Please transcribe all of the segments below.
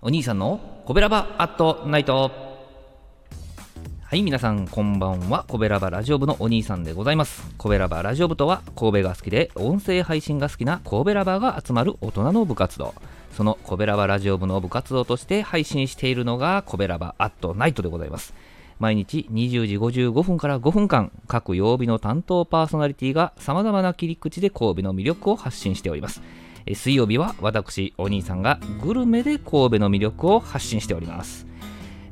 お兄さんのコベラバアットナイト。はい皆さんこんばんは。コベラバラジオ部のお兄さんでございます。コベラバラジオ部とは神戸が好きで音声配信が好きな神戸ラバーが集まる大人の部活動。そのコベラバラジオ部の部活動として配信しているのがコベラバアットナイトでございます。毎日20時55分から5分間各曜日の担当パーソナリティが様々な切り口で神戸の魅力を発信しております。水曜日は私お兄さんがグルメで神戸の魅力を発信しております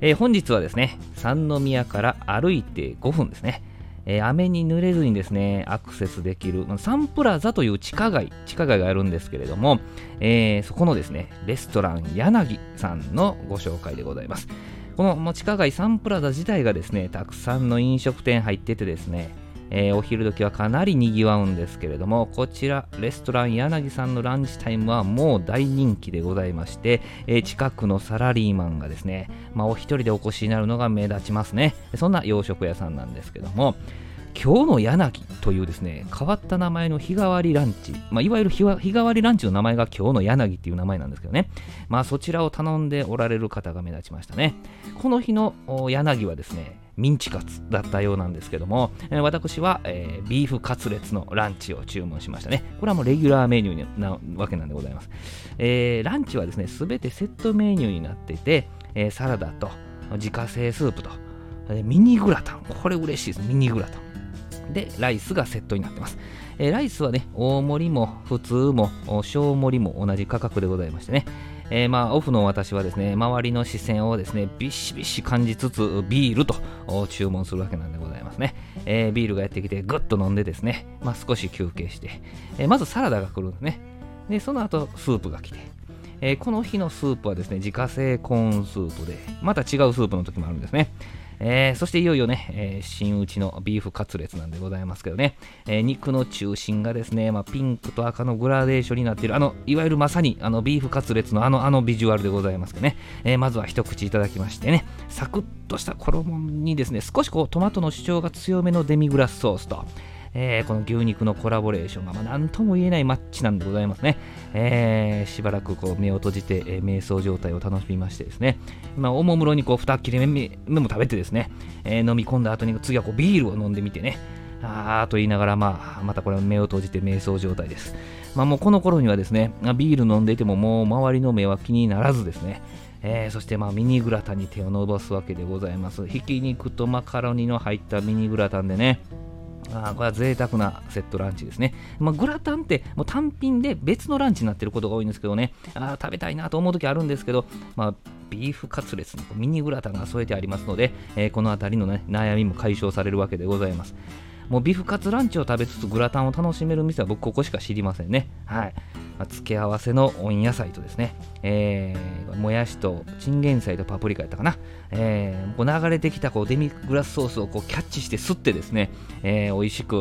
えー、本日はですね、三宮から歩いて5分ですね、えー、雨に濡れずにですね、アクセスできるサンプラザという地下街、地下街があるんですけれども、えー、そこのですね、レストラン柳さんのご紹介でございます。この地下街サンプラザ自体がですね、たくさんの飲食店入っててですね、えー、お昼時はかなりにぎわうんですけれども、こちら、レストラン柳さんのランチタイムはもう大人気でございまして、えー、近くのサラリーマンがですね、まあ、お一人でお越しになるのが目立ちますね。そんな洋食屋さんなんですけども、今日の柳というですね、変わった名前の日替わりランチ、まあ、いわゆる日替わりランチの名前が今日の柳っていう名前なんですけどね、まあ、そちらを頼んでおられる方が目立ちましたね。この日の柳はですね、ミンチカツだったようなんですけども、えー、私は、えー、ビーフカツレツのランチを注文しましたね。これはもうレギュラーメニューなわけなんでございます。えー、ランチはですね、すべてセットメニューになっていて、えサラダと自家製スープと、えミニグラタン。これ嬉しいです。ミニグラタン。で、ライスがセットになってます。えライスはね、大盛りも普通も小盛りも同じ価格でございましてね、えー、まあオフの私はですね周りの視線をですねビシビシ感じつつビールと注文するわけなんでございますね、えー、ビールがやってきてグッと飲んでですね、まあ、少し休憩して、えー、まずサラダが来るんですね。でその後スープが来て。え、この日のスープはですね自家製コーンスープでまた違うスープの時もあるんですね、えー、そしていよいよね、えー、真打ちのビーフカツレツなんでございますけどね、えー、肉の中心がですね、まあ、ピンクと赤のグラデーションになっている、あの、いわゆるまさにあのビーフカツレツのあの、あのビジュアルでございますけどね、えまずは一口いただきましてね、サクッとした衣にですね、少しこうトマトの主張が強めのデミグラスソースと、えー、この牛肉のコラボレーションが、まあ、何とも言えないマッチなんでございますね。えー、しばらくこう目を閉じて、えー、瞑想状態を楽しみましてですね、まあ、おもむろにこう2切れ目も食べてですね、えー、飲み込んだ後に次はこうビールを飲んでみてね、あーと言いながら、まあ、またこれ目を閉じて瞑想状態です。まあ、もうこの頃にはですね、ビール飲んでいてももう周りの目は気にならずですね、えー、そしてまあミニグラタンに手を伸ばすわけでございます。ひき肉とマカロニの入ったミニグラタンでね、あこれは贅沢なセットランチですね。まあ、グラタンってもう単品で別のランチになってることが多いんですけどね、あ食べたいなと思う時あるんですけど、まあ、ビーフカツレツのミニグラタンが添えてありますので、えー、この辺りの、ね、悩みも解消されるわけでございます。もうビフカツランチを食べつつグラタンを楽しめる店は僕ここしか知りませんね。はい。まあ、付け合わせの温野菜とですね、えー、もやしとチンゲン菜とパプリカやったかな。えー、こう流れてきたこうデミグラスソースをこうキャッチして吸ってですね、えー、美味しく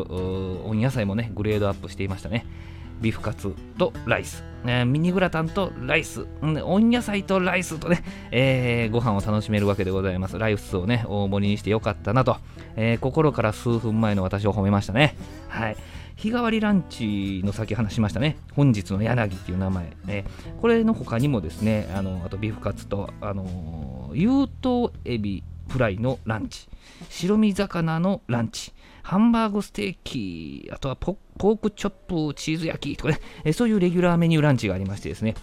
温野菜もね、グレードアップしていましたね。ビーフカツとライス、えー、ミニグラタンとライス、温野菜とライスとね、えー、ご飯を楽しめるわけでございます。ライスをね、大盛りにしてよかったなと、えー、心から数分前の私を褒めましたね。はい。日替わりランチの先話しましたね。本日の柳っていう名前。え、これの他にもですね、あのあとビーフカツと、あのー、有頭エビフライのランチ、白身魚のランチ、ハンバーグステーキ、あとはポークチョップチーズ焼きとかね、そういうレギュラーメニューランチがありましてですね、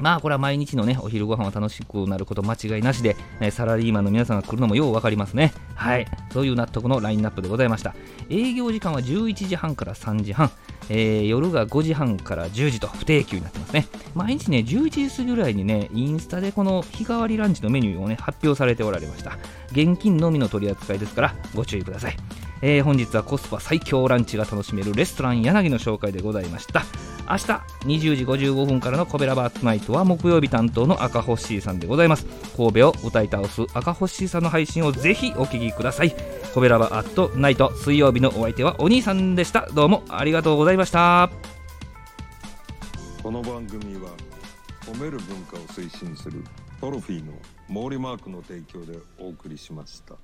まあこれは毎日のね、お昼ご飯は楽しくなること間違いなしで、ね、サラリーマンの皆さんが来るのもよう分かりますね。はい。そういう納得のラインナップでございました。営業時間は11時半から3時半、えー、夜が5時半から10時と不定休になってますね。毎日ね、11時過ぎぐらいにね、インスタでこの日替わりランチのメニューをね、発表されておられました。現金のみの取り扱いですから、ご注意ください。えー、本日はコスパ最強ランチが楽しめるレストラン柳の紹介でございました明日20時55分からのコベラバーツナイトは木曜日担当の赤星さんでございます。神戸を歌い倒す赤星さんの配信をぜひお聞きください。コベラバーアットナイト水曜日のお相手はお兄さんでした。どうもありがとうございました。この番組は褒める文化を推進するトロフィーの毛利マークの提供でお送りしました。